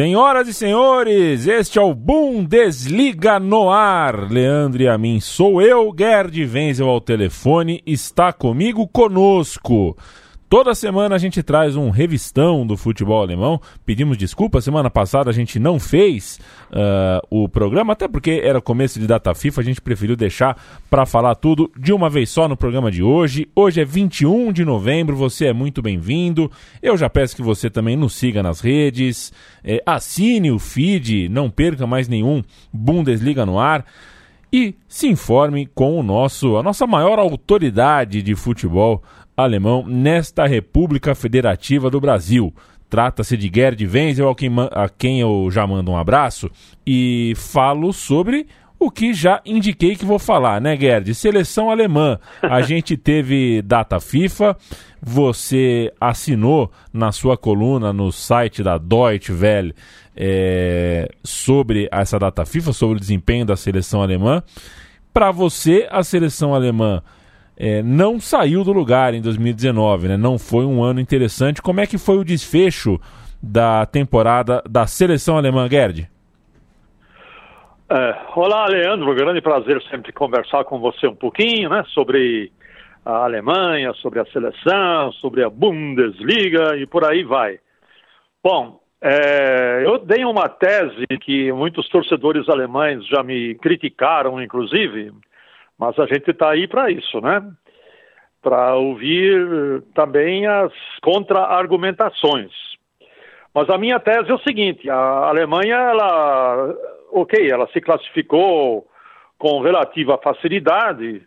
Senhoras e senhores, este é o Bundesliga no ar. Leandro e a mim sou eu, Gerd Wenzel ao telefone, está comigo conosco. Toda semana a gente traz um revistão do futebol alemão. Pedimos desculpa, semana passada a gente não fez uh, o programa, até porque era começo de data FIFA, a gente preferiu deixar para falar tudo de uma vez só no programa de hoje. Hoje é 21 de novembro, você é muito bem-vindo. Eu já peço que você também nos siga nas redes, é, assine o feed, não perca mais nenhum Bundesliga no ar e se informe com o nosso, a nossa maior autoridade de futebol alemão nesta República Federativa do Brasil. Trata-se de Gerd Wenzel, a quem, eu já mando um abraço, e falo sobre o que já indiquei que vou falar, né, Gerd? Seleção alemã. A gente teve data FIFA, você assinou na sua coluna no site da Deutsche Welle é, sobre essa data FIFA, sobre o desempenho da seleção alemã. Para você, a seleção alemã é, não saiu do lugar em 2019, né? Não foi um ano interessante. Como é que foi o desfecho da temporada da seleção alemã, Gerd? É, olá, Leandro. Grande prazer sempre conversar com você um pouquinho, né? Sobre a Alemanha, sobre a seleção, sobre a Bundesliga e por aí vai. Bom, é, eu dei uma tese que muitos torcedores alemães já me criticaram, inclusive, mas a gente está aí para isso, né? Para ouvir também as contra-argumentações. Mas a minha tese é o seguinte: a Alemanha, ela, ok, ela se classificou com relativa facilidade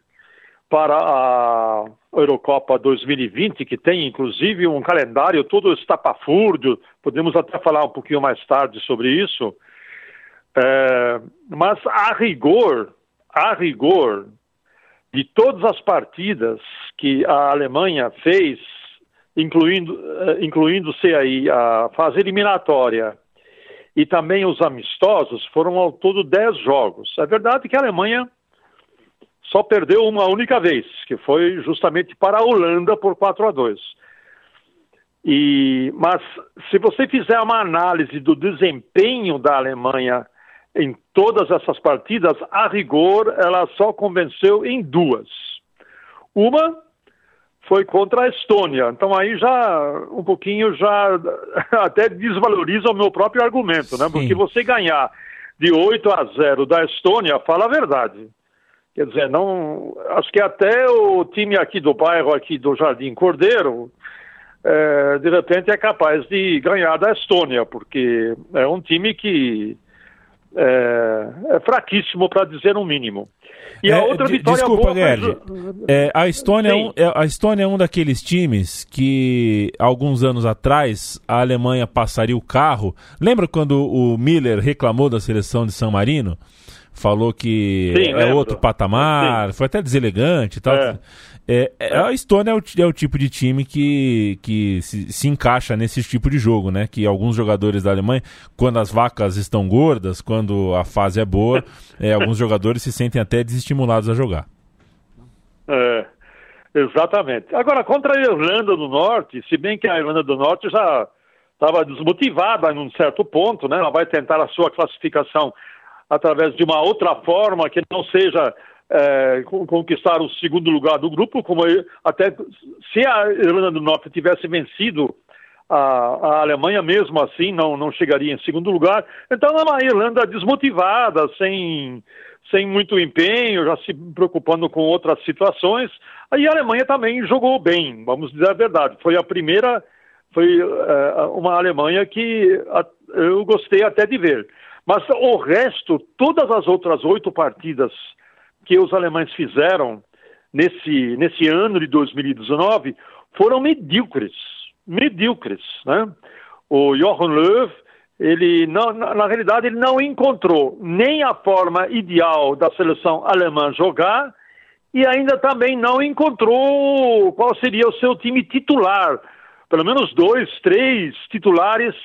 para a Eurocopa 2020, que tem inclusive um calendário todo estapafúrdio. Podemos até falar um pouquinho mais tarde sobre isso. É, mas a rigor, a rigor, de todas as partidas que a Alemanha fez, incluindo, eh, incluindo-se aí a fase eliminatória e também os amistosos, foram ao todo 10 jogos. É verdade que a Alemanha só perdeu uma única vez, que foi justamente para a Holanda por 4 a 2. E, mas se você fizer uma análise do desempenho da Alemanha em todas essas partidas, a rigor, ela só convenceu em duas. Uma foi contra a Estônia. Então aí já um pouquinho já até desvaloriza o meu próprio argumento, né? Porque você ganhar de 8 a 0 da Estônia, fala a verdade. Quer dizer, não, acho que até o time aqui do bairro aqui do Jardim Cordeiro, é, de repente é capaz de ganhar da Estônia, porque é um time que é, é fraquíssimo, para dizer um mínimo. E é, a outra vitória desculpa, boa Gerd, é, a, Estônia é um, é, a Estônia é um daqueles times que, alguns anos atrás, a Alemanha passaria o carro. Lembra quando o Miller reclamou da seleção de San Marino? Falou que Sim, é lembro. outro patamar, Sim. foi até deselegante e tal. É. É, é, a Estônia é o, é o, tipo de time que, que se, se, encaixa nesse tipo de jogo, né? Que alguns jogadores da Alemanha, quando as vacas estão gordas, quando a fase é boa, é, alguns jogadores se sentem até desestimulados a jogar. É, exatamente. Agora, contra a Irlanda do Norte, se bem que a Irlanda do Norte já estava desmotivada em um certo ponto, né? Ela vai tentar a sua classificação através de uma outra forma que não seja é, conquistar o segundo lugar do grupo, como até se a Irlanda do Norte tivesse vencido a, a, Alemanha, mesmo assim não, não chegaria em segundo lugar. Então é uma Irlanda desmotivada, sem, sem muito empenho, já se preocupando com outras situações. Aí a Alemanha também jogou bem, vamos dizer a verdade. Foi a primeira, foi é, uma Alemanha que a, eu gostei até de ver. Mas o resto, todas as outras oito partidas que os alemães fizeram nesse, nesse ano de 2019 foram medíocres, medíocres, né? O Jochen Löw, ele não, na, realidade ele não encontrou nem a forma ideal da seleção alemã jogar e ainda também não encontrou qual seria o seu time titular. Pelo menos dois, três titulares,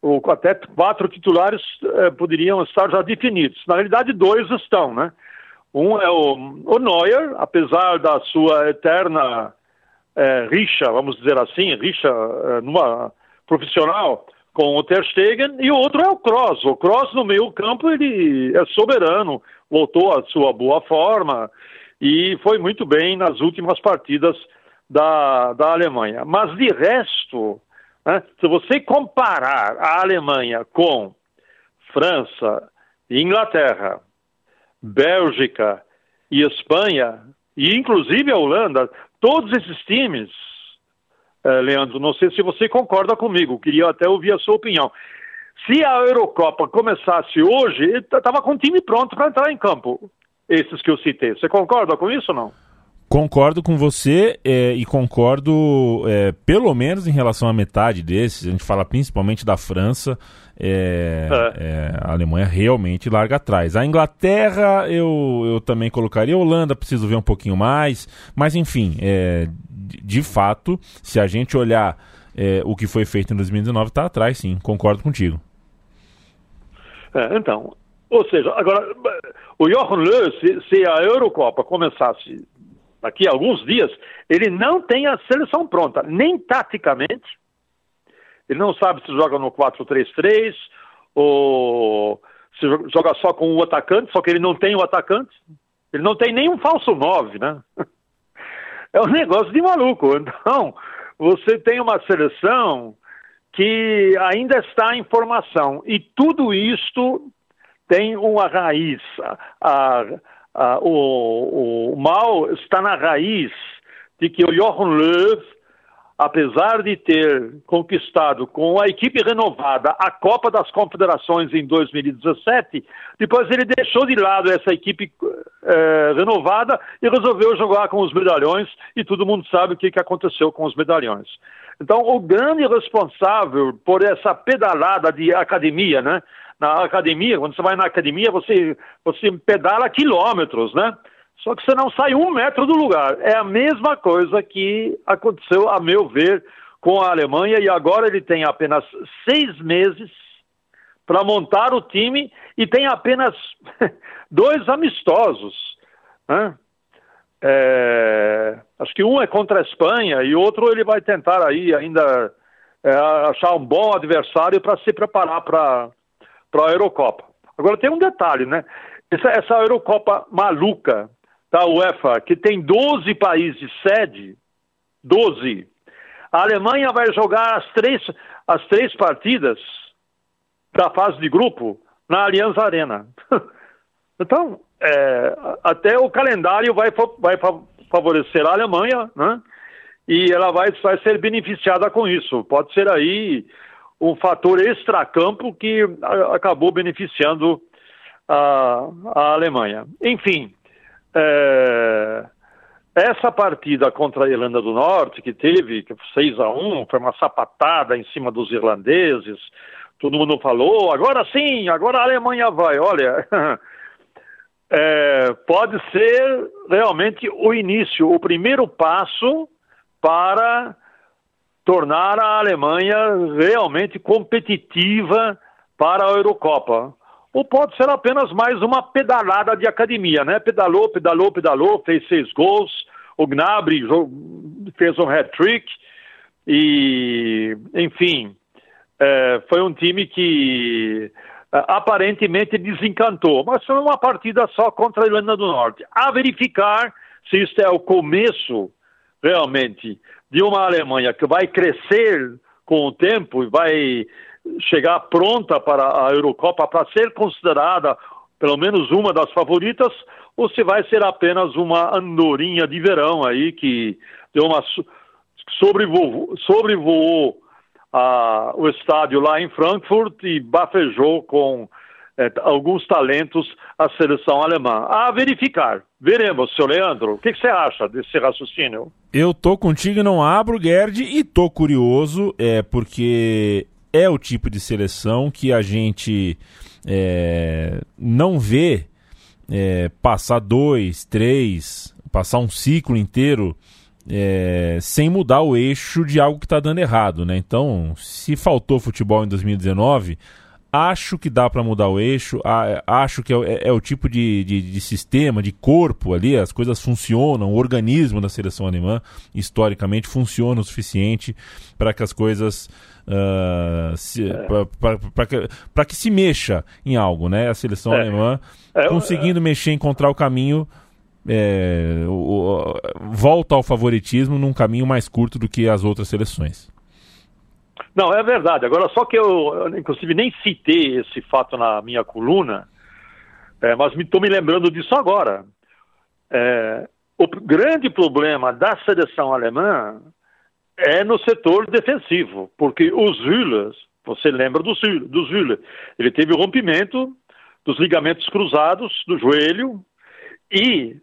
ou até quatro titulares eh, poderiam estar já definidos. Na realidade, dois estão, né? Um é o, o Neuer, apesar da sua eterna é, rixa, vamos dizer assim, rixa é, numa profissional com o Ter Stegen, e o outro é o Kroos. O Kroos no meio campo, ele é soberano, voltou à sua boa forma e foi muito bem nas últimas partidas da, da Alemanha. Mas de resto, né, se você comparar a Alemanha com França, Inglaterra, Bélgica e Espanha, e inclusive a Holanda, todos esses times é, Leandro, não sei se você concorda comigo, queria até ouvir a sua opinião. Se a Eurocopa começasse hoje, estava com o time pronto para entrar em campo, esses que eu citei. Você concorda com isso ou não? Concordo com você é, e concordo é, pelo menos em relação à metade desses. A gente fala principalmente da França. É, é. a Alemanha realmente larga atrás. A Inglaterra eu, eu também colocaria. A Holanda preciso ver um pouquinho mais. Mas enfim, é, de fato, se a gente olhar é, o que foi feito em 2019, está atrás, sim. Concordo contigo. É, então, ou seja, agora, o Johan Löw, se, se, a Eurocopa começasse daqui a alguns dias, ele não tem a seleção pronta, nem taticamente. Ele não sabe se joga no 4-3-3 ou se joga só com o atacante, só que ele não tem o atacante. Ele não tem nem um falso 9, né? é um negócio de maluco. Então, você tem uma seleção que ainda está em formação e tudo isto tem uma raiz. A, a, o, o mal está na raiz de que o Johan Löw apesar de ter conquistado com a equipe renovada a Copa das Confederações em 2017, depois ele deixou de lado essa equipe é, renovada e resolveu jogar com os medalhões, e todo mundo sabe o que, que aconteceu com os medalhões. Então, o grande responsável por essa pedalada de academia, né? Na academia, quando você vai na academia, você, você pedala quilômetros, né? Só que você não sai um metro do lugar. É a mesma coisa que aconteceu, a meu ver, com a Alemanha, e agora ele tem apenas seis meses para montar o time e tem apenas dois amistosos. Né? É, acho que um é contra a Espanha e outro ele vai tentar aí ainda é, achar um bom adversário para se preparar para a Eurocopa. Agora tem um detalhe, né? Essa, essa Eurocopa maluca da UEFA, que tem 12 países sede, 12. A Alemanha vai jogar as três, as três partidas da fase de grupo na Allianz Arena. então, é, até o calendário vai, vai favorecer a Alemanha, né? E ela vai, vai ser beneficiada com isso. Pode ser aí um fator extracampo que acabou beneficiando a, a Alemanha. Enfim, é, essa partida contra a Irlanda do Norte, que teve que 6 a 1 foi uma sapatada em cima dos irlandeses, todo mundo falou, agora sim, agora a Alemanha vai. Olha, é, pode ser realmente o início, o primeiro passo para tornar a Alemanha realmente competitiva para a Eurocopa ou pode ser apenas mais uma pedalada de academia, né? Pedalou, pedalou, pedalou, fez seis gols, o Gnabry fez um hat-trick e, enfim, é, foi um time que é, aparentemente desencantou, mas foi uma partida só contra a Irlanda do Norte. A verificar se isso é o começo, realmente, de uma Alemanha que vai crescer com o tempo e vai chegar pronta para a Eurocopa para ser considerada pelo menos uma das favoritas, ou se vai ser apenas uma andorinha de verão aí que deu uma sobrevoou, sobrevoou a, o estádio lá em Frankfurt e bafejou com é, alguns talentos a seleção alemã. A verificar. Veremos, seu Leandro. O que, que você acha desse raciocínio? Eu tô contigo e não abro, Gerd, e tô curioso, é, porque é o tipo de seleção que a gente é, não vê é, passar dois, três, passar um ciclo inteiro é, sem mudar o eixo de algo que está dando errado, né? Então, se faltou futebol em 2019, acho que dá para mudar o eixo, acho que é, é, é o tipo de, de, de, sistema, de corpo ali, as coisas funcionam, o organismo da seleção alemã, historicamente, funciona o suficiente para que as coisas. Uh, é. para que se mexa em algo, né? A seleção é. alemã é, conseguindo mexer, encontrar o caminho é, o, o, volta ao favoritismo num caminho mais curto do que as outras seleções. Não, é verdade. Agora, só que eu, inclusive, nem citei esse fato na minha coluna, é, mas estou me, me, lembrando disso agora. É, o grande problema da seleção alemã é no setor defensivo, porque os Hüllers, você lembra dos, Hüller, ele teve o rompimento dos ligamentos cruzados do joelho e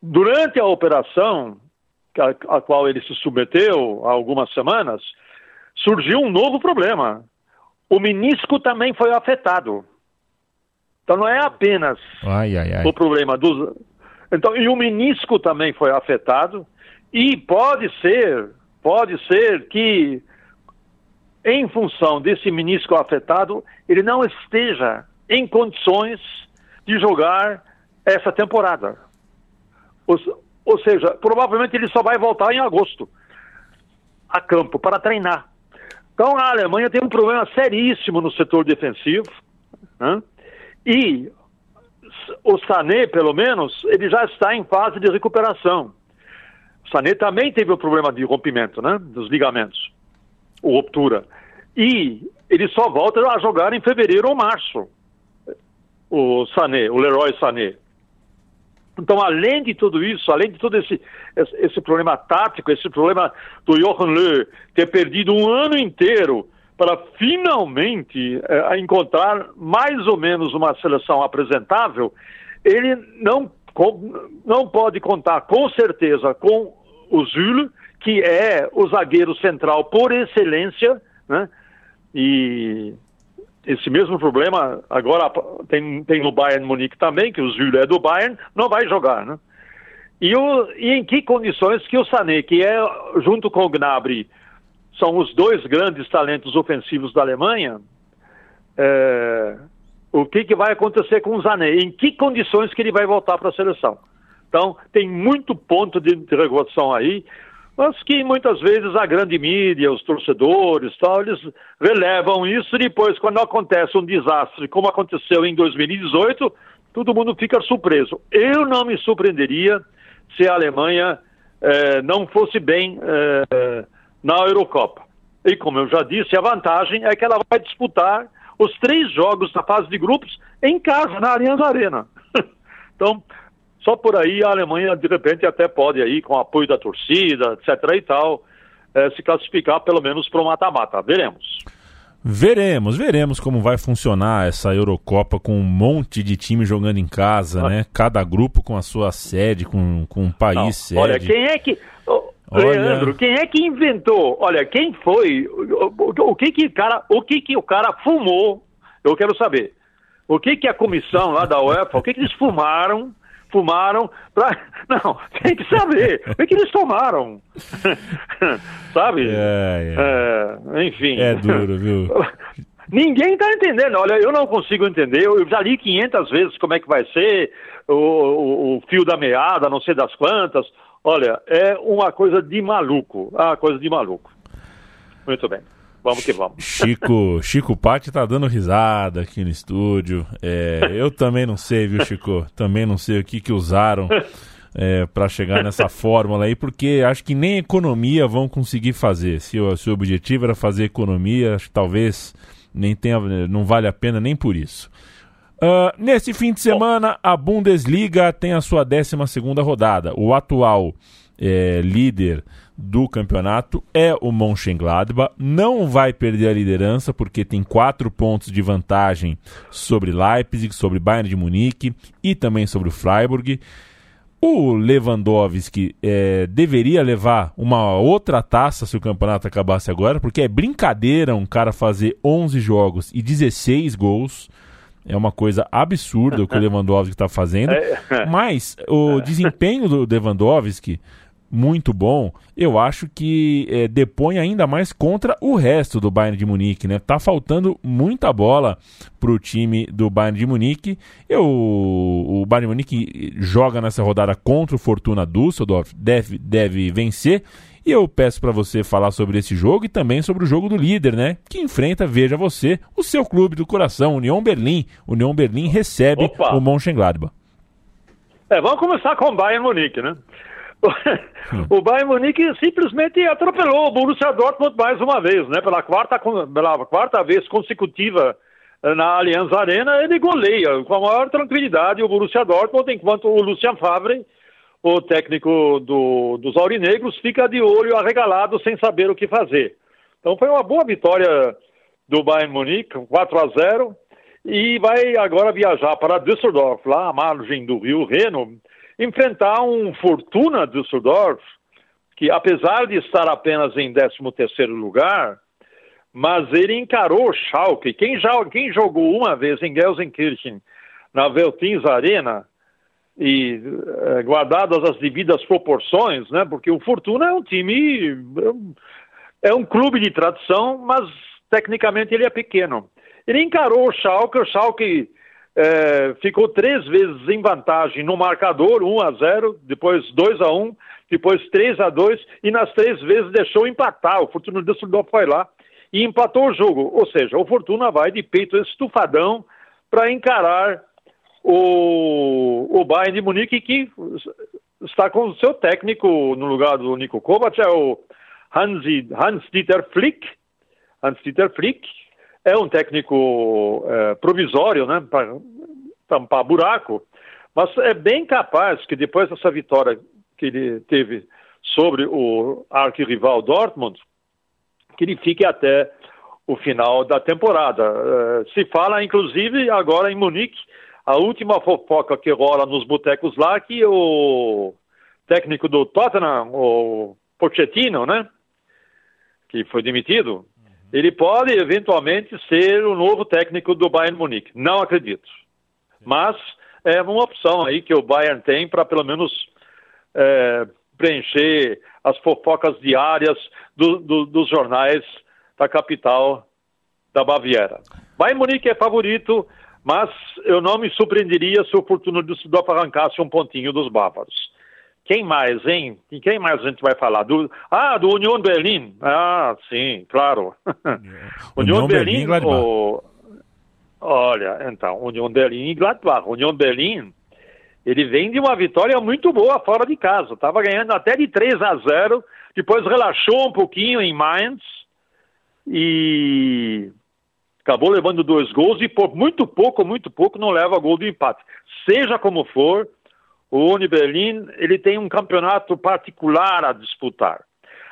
durante a operação a, a qual ele se submeteu há algumas semanas, surgiu um novo problema. O menisco também foi afetado. Então não é apenas ai, ai, ai. o problema dos. Então, e o menisco também foi afetado, e pode ser, pode ser que, em função desse menisco afetado, ele não esteja em condições de jogar essa temporada. Ou, ou seja, provavelmente ele só vai voltar em agosto a campo para treinar. Então a Alemanha tem um problema seríssimo no setor defensivo. Né? E o Sané, pelo menos, ele já está em fase de recuperação. O Sané também teve um problema de rompimento né? dos ligamentos, ou ruptura. E ele só volta a jogar em fevereiro ou março. O Sané, o Leroy Sané. Então, além de tudo isso, além de todo esse, esse, problema tático, esse problema do Johan Löw ter perdido um ano inteiro para finalmente é, encontrar mais ou menos uma seleção apresentável, ele não, não pode contar com certeza com o Zul, que é o zagueiro central por excelência, né? E esse mesmo problema agora tem, tem no Bayern Munique também, que o Zülle é do Bayern, não vai jogar, né? E, o, e em que condições que o Sané, que é junto com o Gnabry, são os dois grandes talentos ofensivos da Alemanha, é, o que, que vai acontecer com o Sané? Em que condições que ele vai voltar para a seleção? Então, tem muito ponto de interrogação aí mas que muitas vezes a grande mídia, os torcedores, tal, eles relevam isso e depois, quando acontece um desastre, como aconteceu em 2018, todo mundo fica surpreso. Eu não me surpreenderia se a Alemanha eh, não fosse bem eh, na Eurocopa. E como eu já disse, a vantagem é que ela vai disputar os três jogos da fase de grupos em casa, na Allianz Arena. então, só por aí a Alemanha, de repente, até pode aí, com o apoio da torcida, etc. e tal, é, se classificar pelo menos para o mata-mata. Veremos. Veremos, veremos como vai funcionar essa Eurocopa com um monte de time jogando em casa, ah. né? Cada grupo com a sua sede, com, com um país Não, sede. Olha, quem é que. Olha... Leandro, quem é que inventou? Olha, quem foi? O, o, o, que que cara, o que que o cara fumou? Eu quero saber. O que que a comissão lá da UEFA, o que que eles fumaram fumaram pra... Não, tem que saber. O que, que eles tomaram? Sabe? É, é. É, enfim. É duro, viu? Ninguém está entendendo. Olha, eu não consigo entender. Eu já li 500 vezes como é que vai ser o, o, o fio da meada, não sei das quantas. Olha, é uma coisa de maluco. Uma coisa de maluco. Muito bem. Vamos que vamos. Chico, Chico Patti tá dando risada aqui no estúdio. É, eu também não sei, viu, Chico? Também não sei o que que usaram é, para chegar nessa fórmula aí, porque acho que nem economia vão conseguir fazer. Se o, se o objetivo era fazer economia, acho que talvez nem tenha, não vale a pena nem por isso. Uh, nesse fim de semana, a Bundesliga tem a sua 12 segunda rodada. O atual é, líder do campeonato é o Mönchengladbach. Não vai perder a liderança porque tem quatro pontos de vantagem sobre Leipzig, sobre Bayern de Munique e também sobre o Freiburg. O Lewandowski é, deveria levar uma outra taça se o campeonato acabasse agora, porque é brincadeira um cara fazer 11 jogos e 16 gols. É uma coisa absurda o que o Lewandowski está fazendo. É. Mas o desempenho do Lewandowski muito bom, eu acho que é, depõe ainda mais contra o resto do Bayern de Munique, né? Tá faltando muita bola para o time do Bayern de Munique. Eu, o Bayern de Munique joga nessa rodada contra o Fortuna Düsseldorf, deve, deve vencer. E eu peço para você falar sobre esse jogo e também sobre o jogo do líder, né? Que enfrenta, veja você, o seu clube do coração, União Berlim. União Berlim recebe Opa. o Mönchengladbach. É, vamos começar com o Bayern Munique, né? O Bayern Munique simplesmente atropelou o Borussia Dortmund mais uma vez, né? Pela quarta, pela quarta vez consecutiva eh, na Allianz Arena, ele goleia com a maior tranquilidade o Borussia Dortmund, enquanto o Lucian Favre, o técnico do, dos aurinegros, fica de olho arregalado sem saber o que fazer. Então foi uma boa vitória do Bayern Munique, 4 a 0, e vai agora viajar para Düsseldorf, lá à margem do rio Reno, enfrentar um Fortuna Düsseldorf, que apesar de estar apenas em 13º lugar, mas ele encarou o Schalke. Quem, já, quem jogou uma vez em Gelsenkirchen, na Veltins Arena, e eh, guardadas as devidas proporções, né? Porque o Fortuna é um time, é um clube de tradição, mas tecnicamente ele é pequeno. Ele encarou o Schalke, o Schalke é, ficou três vezes em vantagem no marcador, 1 a 0, depois 2 a 1, depois 3 a 2 e nas três vezes deixou empatar. O Fortuna Düsseldorf foi lá e empatou o jogo. Ou seja, o Fortuna vai de peito estufadão para encarar o, o Bayern de Munique que está com o seu técnico no lugar do Nico Kovac, é o Hans-Dieter Flick. Hans-Dieter Flick, é um técnico é, provisório, né, para tampar buraco, mas é bem capaz que depois dessa vitória que ele teve sobre o arquirrival Dortmund, que ele fique até o final da temporada. É, se fala, inclusive, agora em Munique, a última fofoca que rola nos botecos lá, que o técnico do Tottenham, o Pochettino, né, que foi demitido, ele pode eventualmente ser o novo técnico do Bayern Munique. Não acredito. Mas é uma opção aí que o Bayern tem para pelo menos é, preencher as fofocas diárias do, do, dos jornais da capital da Baviera. Bayern Munique é favorito, mas eu não me surpreenderia se o Fortuna Düsseldorf arrancasse um pontinho dos bávaros. Quem mais, hein? E quem mais a gente vai falar? Do, ah, do União Berlim. Ah, sim, claro. União Berlim. Berlim o, olha, então, União Berlim e Gladbach. União Berlim, ele vem de uma vitória muito boa fora de casa. Estava ganhando até de 3 a 0, depois relaxou um pouquinho em Mainz e acabou levando dois gols e por muito pouco, muito pouco não leva gol do empate. Seja como for, o Uni Berlin ele tem um campeonato particular a disputar.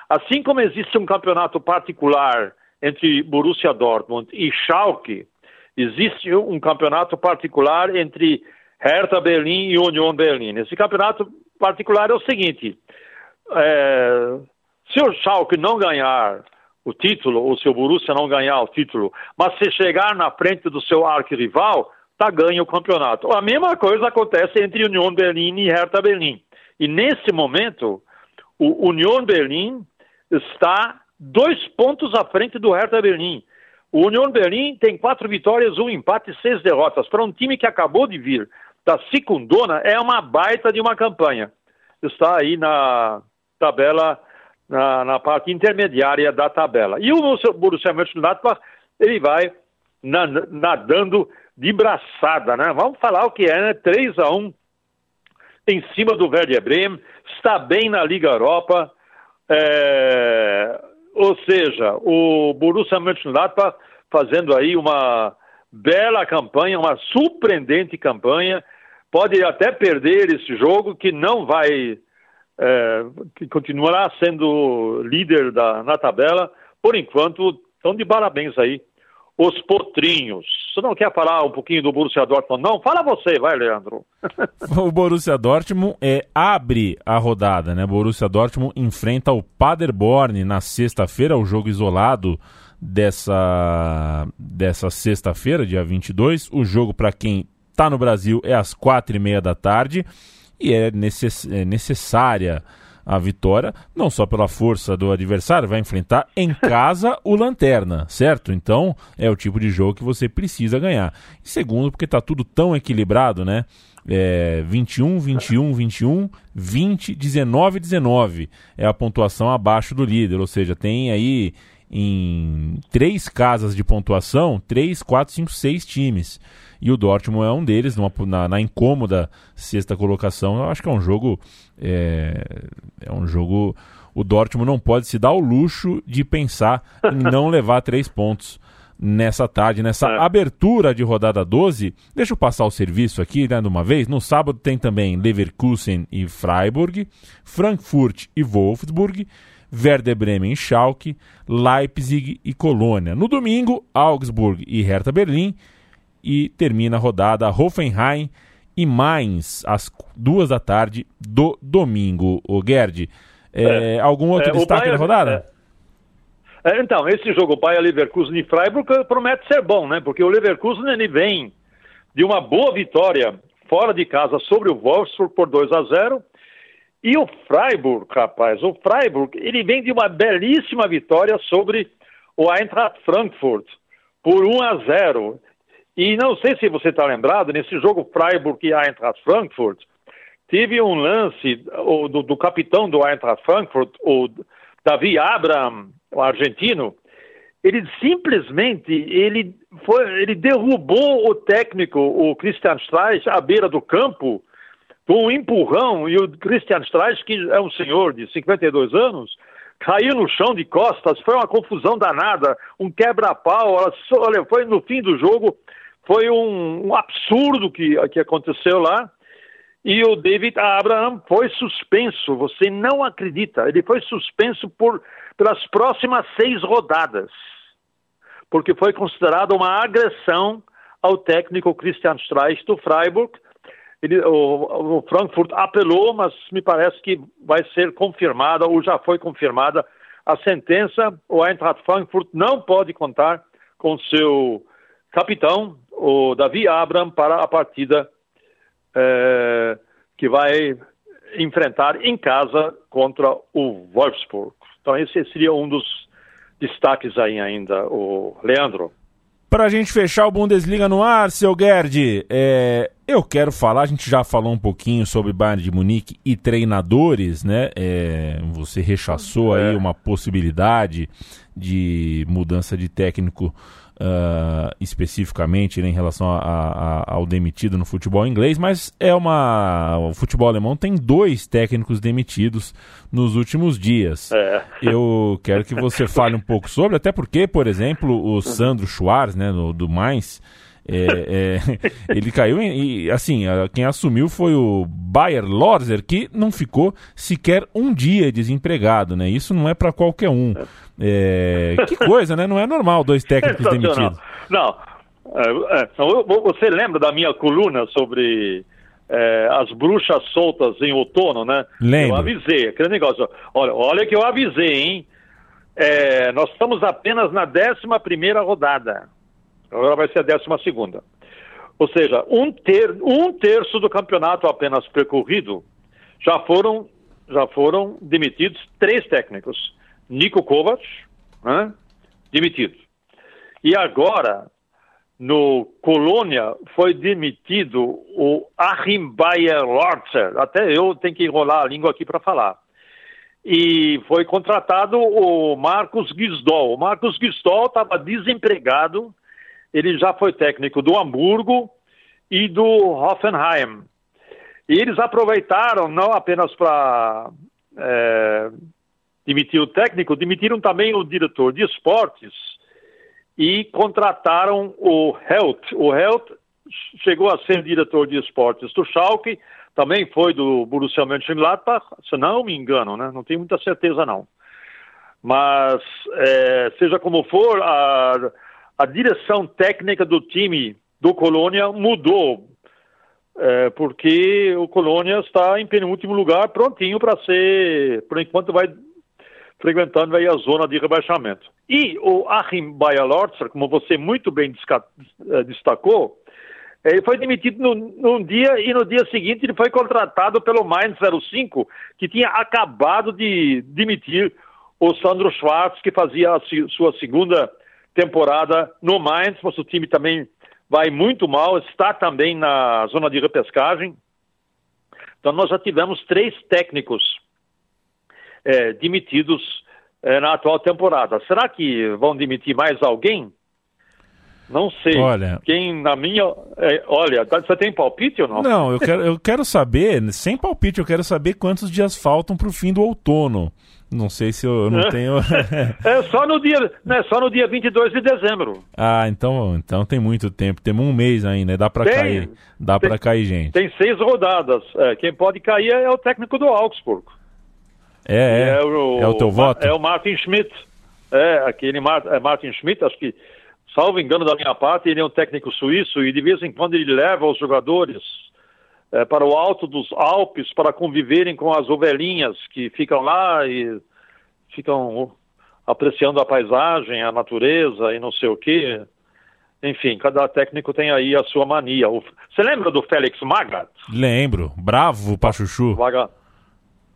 Assim como existe um campeonato particular entre Borussia Dortmund e Schalke, existe um campeonato particular entre Hertha Berlim e Union Berlin. Esse campeonato particular é o seguinte: é, se o Schalke não ganhar o título, ou se o Borussia não ganhar o título, mas se chegar na frente do seu arquirrival, tá ganho o campeonato. A mesma coisa acontece entre Union Berlin e Hertha Berlim. E nesse momento, o Union Berlin está dois pontos à frente do Hertha Berlim. O Union Berlin tem quatro vitórias, um empate e seis derrotas. Para um time que acabou de vir da Secundona, é uma baita de uma campanha. Está aí na tabela, na, na parte intermediária da tabela. E o Borussia Mönchengladbach, ele vai nadando de braçada, né? Vamos falar o que é, né? 3 a 1 em cima do Werder Bremen, está bem na Liga Europa, é... ou seja, o Borussia Mönchengladbach fazendo aí uma bela campanha, uma surpreendente campanha, pode até perder esse jogo que não vai, é... que continuará sendo líder da, na tabela, por enquanto estão de parabéns aí os potrinhos. Você não quer falar um pouquinho do Borussia Dortmund, não? Fala você, vai, Leandro. o Borussia Dortmund é, abre a rodada, né? Borussia Dortmund enfrenta o Paderborn na sexta-feira, o jogo isolado dessa, dessa sexta-feira, dia 22. O jogo, para quem está no Brasil, é às quatro e meia da tarde e é, necess, é necessária a vitória, não só pela força do adversário, vai enfrentar em casa o Lanterna, certo? Então é o tipo de jogo que você precisa ganhar. E segundo, porque está tudo tão equilibrado, né? É, 21, 21, 21, 20, 19, 19 é a pontuação abaixo do líder, ou seja, tem aí em três casas de pontuação, três, quatro, cinco, seis times. E o Dortmund é um deles, numa, na, na, incômoda sexta colocação. Eu acho que é um jogo. É, é um jogo. O Dortmund não pode se dar o luxo de pensar em não levar três pontos nessa tarde, nessa é. abertura de rodada 12. Deixa eu passar o serviço aqui, né, de uma vez. No sábado tem também Leverkusen e Freiburg, Frankfurt e Wolfsburg, Werder Bremen e Schalke, Leipzig e Colônia. No domingo, Augsburg e Hertha Berlim. E termina a rodada Hoffenheim e Mainz, às duas da tarde do domingo. O Gerd, é, é, algum outro é, destaque Bayern, da rodada? É, é, então, esse jogo Bayern Leverkusen e Freiburg promete ser bom, né? Porque o Leverkusen ele vem de uma boa vitória fora de casa sobre o Wolfsburg por 2 a 0 e o Freiburg, rapaz, o Freiburg, ele vem de uma belíssima vitória sobre o Eintracht Frankfurt por 1 a 0. E não sei se você está lembrado, nesse jogo Freiburg e Eintracht Frankfurt, teve um lance do, do, capitão do Eintracht Frankfurt, o Davi Abraham, o argentino, ele simplesmente ele foi, ele derrubou o técnico, o Christian Streich, à beira do campo, com um empurrão, e o Christian Streich, que é um senhor de 52 anos, caiu no chão de costas, foi uma confusão danada, um quebra-pau, olha, foi no fim do jogo, foi um, um, absurdo que, que aconteceu lá, e o David Abraham foi suspenso, você não acredita, ele foi suspenso por, pelas próximas seis rodadas, porque foi considerado uma agressão ao técnico Christian Streich do Freiburg, ele, o, o, Frankfurt apelou, mas me parece que vai ser confirmada ou já foi confirmada a sentença. O Eintracht Frankfurt não pode contar com seu capitão, o Davi Abram, para a partida é, que vai enfrentar em casa contra o Wolfsburg. Então esse seria um dos destaques aí ainda, o Leandro. Para a gente fechar o Bundesliga no ar, seu Gerd, é, eu quero falar, a gente já falou um pouquinho sobre Bayern de Munique e treinadores, né? É, você rechaçou é. aí uma possibilidade de mudança de técnico uh, especificamente né, em relação a, a, ao demitido no futebol inglês, mas é uma. O futebol alemão tem dois técnicos demitidos nos últimos dias. É. Eu quero que você fale um pouco sobre, até porque, por exemplo, o Sandro Schwarz, né, no, do Mais. É, é, ele caiu e assim, quem assumiu foi o Bayer Lorzer, que não ficou sequer um dia desempregado, né? Isso não é para qualquer um. É, que coisa, né? Não é normal dois técnicos demitidos. Não, é, é, você lembra da minha coluna sobre é, as bruxas soltas em outono, né? Lembro. Eu avisei, aquele negócio. Olha, olha que eu avisei, hein? É, nós estamos apenas na 11 primeira rodada. Agora vai ser a 12 segunda. Ou seja, um, ter, um terço do campeonato apenas percorrido já foram, já foram demitidos três técnicos. Nico Kovac, né, demitido. E agora, no Colônia, foi demitido o Achim Bayer-Lorzer. Até eu tenho que enrolar a língua aqui para falar. E foi contratado o Marcos Gisdol. O Marcos Gisdol estava desempregado. Ele já foi técnico do Hamburgo e do Hoffenheim. E eles aproveitaram não apenas para é, demitir o técnico, demitiram também o diretor de esportes e contrataram o Helt. O Helt chegou a ser diretor de esportes do Schalke, também foi do Borussia Mönchengladbach, se não me engano, né? Não tenho muita certeza não. Mas é, seja como for, a, a direção técnica do time do Colônia mudou, é, porque o Colônia está em penúltimo lugar, prontinho para ser, por enquanto vai frequentando aí a zona de rebaixamento. E o Achim Bayerlorzer, como você muito bem eh, destacou, Ele foi demitido no, num dia e no dia seguinte ele foi contratado pelo Mainz 05, que tinha acabado de demitir o Sandro Schwartz, que fazia a sua segunda temporada no Mainz, mas o time também vai muito mal, está também na zona de repescagem. Então nós já tivemos três técnicos é, demitidos é, na atual temporada. Será que vão demitir mais alguém? Não sei. Olha. Quem na minha. É, olha, tá, você tem palpite ou não? Não, eu quero, eu quero saber, sem palpite, eu quero saber quantos dias faltam para o fim do outono. Não sei se eu não tenho. é só no dia, né, só no dia 22 de dezembro. Ah, então, então tem muito tempo. Temos um mês ainda, dá para cair, dá para cair gente. Tem seis rodadas. É, quem pode cair é o técnico do Augsburg. É, é, é o, é o teu voto? É o Martin Schmidt. É, aquele é Martin Schmidt, acho que salvo engano da minha parte, ele é um técnico suíço e de vez em quando ele leva os jogadores é, para o alto dos Alpes para conviverem com as ovelhinhas que ficam lá e ficam apreciando a paisagem, a natureza e não sei o quê. Enfim, cada técnico tem aí a sua mania. Você lembra do Félix Magath? Lembro. Bravo, Pachuchu. Vaga...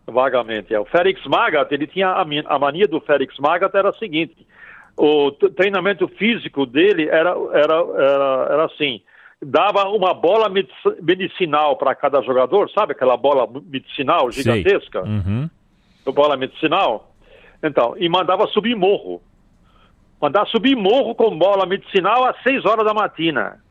Vagamente. É. O Félix Magath, ele tinha a, mania do Félix Magath era a seguinte o treinamento físico dele era, era, era, era assim, dava uma bola medicinal para cada jogador, sabe aquela bola medicinal gigantesca? Uhum. Bola medicinal. Então, e mandava subir morro. Mandar subir morro com bola medicinal às 6 horas da matina.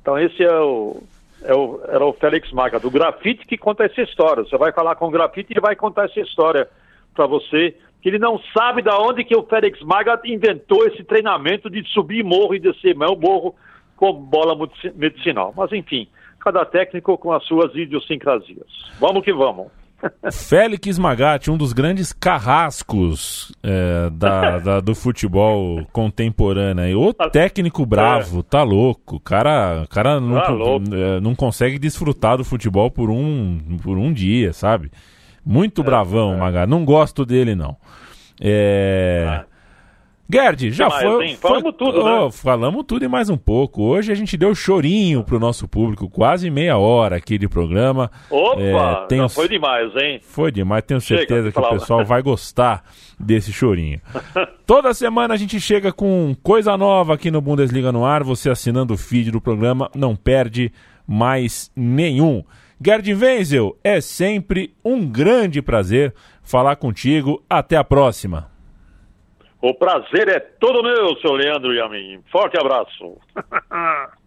Então, esse é o, é o, era o Félix Maga, do grafite, que conta essa história. Você vai falar com o grafite e ele vai contar essa história para você que ele não sabe da onde que o Félix Magath inventou esse treinamento de subir morro e descer morro com bola medicinal. Mas enfim, cada técnico com as suas idiosincrasias. Vamos que vamos. Félix Magatti, um dos grandes carrascos é, da, da, do futebol contemporâneo. O técnico bravo, tá louco. O cara, cara não, tá é, não consegue desfrutar do futebol por um, por um dia, sabe? Muito é, bravão, é. Magá. Não gosto dele, não. É. Ah. Gerd, já mais, foi, foi. Falamos tudo, oh, né? Falamos tudo e mais um pouco. Hoje a gente deu chorinho pro nosso público, quase meia hora aqui de programa. Opa! É, tenho... Foi demais, hein? Foi demais, tenho certeza que o pessoal vai gostar desse chorinho. Toda semana a gente chega com coisa nova aqui no Bundesliga no ar. Você assinando o feed do programa, não perde mais nenhum. Gerd Wenzel, é sempre um grande prazer falar contigo. Até a próxima. O prazer é todo meu, seu Leandro e a mim. Forte abraço.